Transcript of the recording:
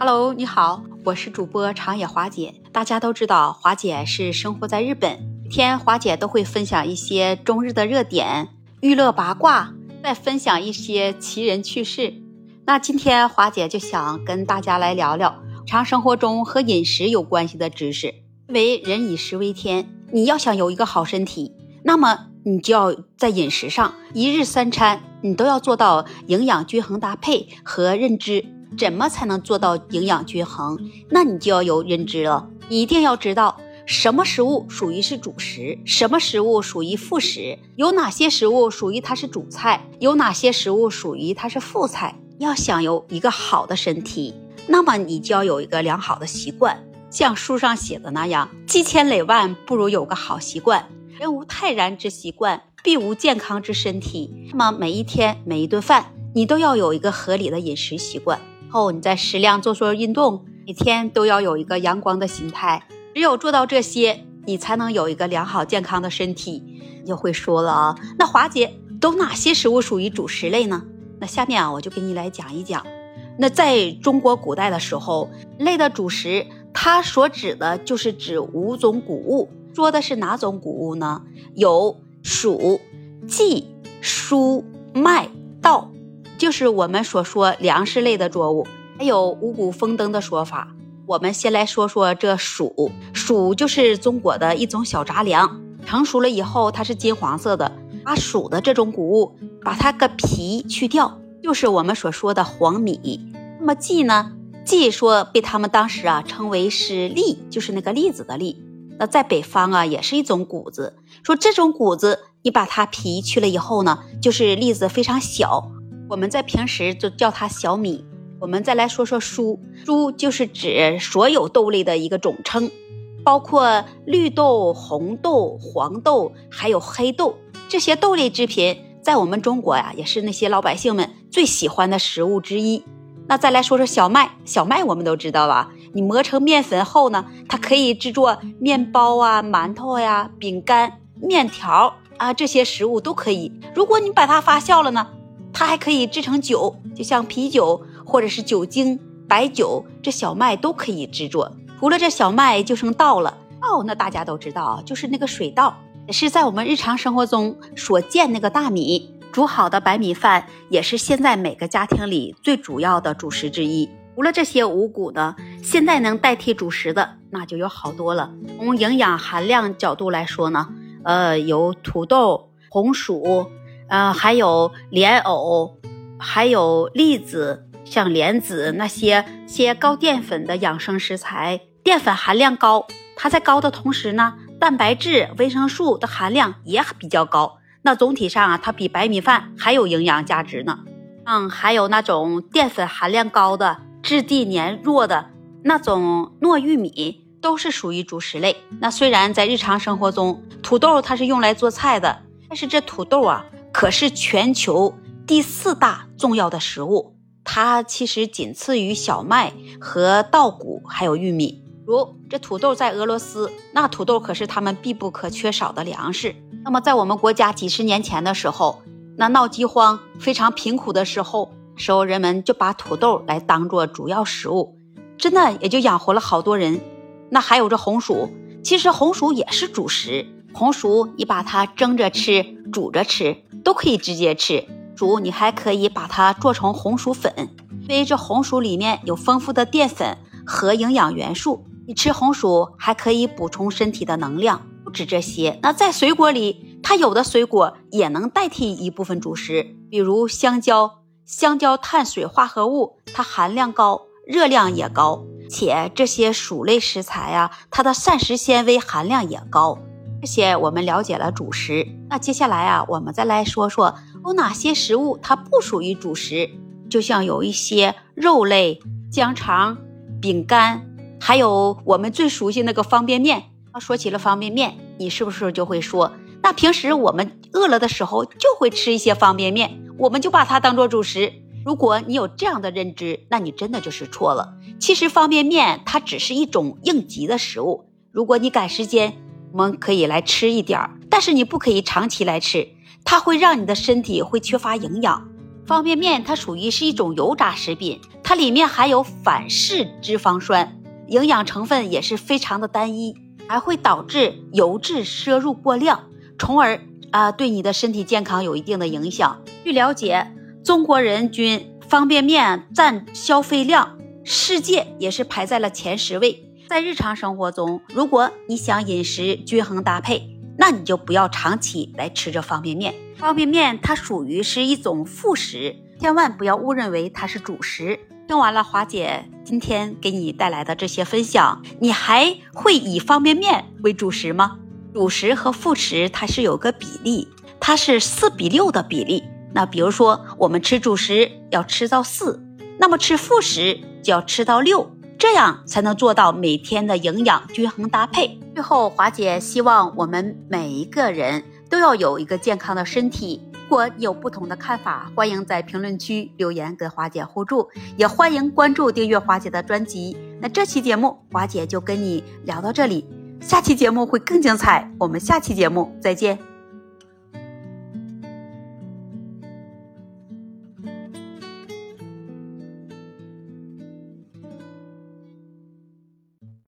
Hello，你好，我是主播长野华姐。大家都知道，华姐是生活在日本，每天华姐都会分享一些中日的热点、娱乐八卦，再分享一些奇人趣事。那今天华姐就想跟大家来聊聊常生活中和饮食有关系的知识。因为人以食为天，你要想有一个好身体，那么你就要在饮食上一日三餐，你都要做到营养均衡搭配和认知。怎么才能做到营养均衡？那你就要有认知了，一定要知道什么食物属于是主食，什么食物属于副食，有哪些食物属于它是主菜，有哪些食物属于它是副菜。要想有一个好的身体，那么你就要有一个良好的习惯，像书上写的那样，积千累万不如有个好习惯。人无泰然之习惯，必无健康之身体。那么每一天每一顿饭，你都要有一个合理的饮食习惯。后，你再适量做做运动，每天都要有一个阳光的心态。只有做到这些，你才能有一个良好健康的身体。你就会说了啊，那华姐都哪些食物属于主食类呢？那下面啊，我就给你来讲一讲。那在中国古代的时候，类的主食，它所指的就是指五种谷物。说的是哪种谷物呢？有黍、稷、菽、麦、稻。就是我们所说粮食类的作物，还有五谷丰登的说法。我们先来说说这黍，黍就是中国的一种小杂粮，成熟了以后它是金黄色的。把黍的这种谷物，把它个皮去掉，就是我们所说的黄米。那么稷呢？稷说被他们当时啊称为是栗，就是那个栗子的栗。那在北方啊也是一种谷子，说这种谷子你把它皮去了以后呢，就是栗子非常小。我们在平时就叫它小米。我们再来说说黍，黍就是指所有豆类的一个总称，包括绿豆、红豆、黄豆，还有黑豆这些豆类制品，在我们中国呀，也是那些老百姓们最喜欢的食物之一。那再来说说小麦，小麦我们都知道吧？你磨成面粉后呢，它可以制作面包啊、馒头呀、饼干、面条啊这些食物都可以。如果你把它发酵了呢？它还可以制成酒，就像啤酒或者是酒精、白酒，这小麦都可以制作。除了这小麦，就剩稻了。稻那大家都知道啊，就是那个水稻，也是在我们日常生活中所见那个大米。煮好的白米饭也是现在每个家庭里最主要的主食之一。除了这些五谷呢，现在能代替主食的那就有好多了。从营养含量角度来说呢，呃，有土豆、红薯。嗯，还有莲藕，还有栗子，像莲子那些些高淀粉的养生食材，淀粉含量高。它在高的同时呢，蛋白质、维生素的含量也比较高。那总体上啊，它比白米饭还有营养价值呢。嗯，还有那种淀粉含量高的、质地黏弱的那种糯玉米，都是属于主食类。那虽然在日常生活中，土豆它是用来做菜的，但是这土豆啊。可是全球第四大重要的食物，它其实仅次于小麦和稻谷，还有玉米。如这土豆在俄罗斯，那土豆可是他们必不可缺少的粮食。那么在我们国家几十年前的时候，那闹饥荒、非常贫苦的时候，时候人们就把土豆来当做主要食物，真的也就养活了好多人。那还有这红薯，其实红薯也是主食。红薯你把它蒸着吃，煮着吃。都可以直接吃，煮你还可以把它做成红薯粉，因为这红薯里面有丰富的淀粉和营养元素，你吃红薯还可以补充身体的能量。不止这些，那在水果里，它有的水果也能代替一部分主食，比如香蕉。香蕉碳水化合物它含量高，热量也高，且这些薯类食材啊，它的膳食纤维含量也高。这些我们了解了主食，那接下来啊，我们再来说说有哪些食物它不属于主食。就像有一些肉类、香肠、饼干，还有我们最熟悉那个方便面。啊，说起了方便面，你是不是就会说，那平时我们饿了的时候就会吃一些方便面，我们就把它当做主食。如果你有这样的认知，那你真的就是错了。其实方便面它只是一种应急的食物，如果你赶时间。我们可以来吃一点儿，但是你不可以长期来吃，它会让你的身体会缺乏营养。方便面它属于是一种油炸食品，它。里面含有反式脂肪酸，营养成分也是非常的单一，还会导致油脂摄入过量，从而啊对你的身体健康有一定的影响。据了解，中国人均方便面占消费量，世界也是排在了前十位。在日常生活中，如果你想饮食均衡搭配，那你就不要长期来吃这方便面。方便面它属于是一种副食，千万不要误认为它是主食。听完了华姐今天给你带来的这些分享，你还会以方便面为主食吗？主食和副食它是有个比例，它是四比六的比例。那比如说我们吃主食要吃到四，那么吃副食就要吃到六。这样才能做到每天的营养均衡搭配。最后，华姐希望我们每一个人都要有一个健康的身体。如果有不同的看法，欢迎在评论区留言跟华姐互助，也欢迎关注订阅华姐的专辑。那这期节目，华姐就跟你聊到这里，下期节目会更精彩。我们下期节目再见。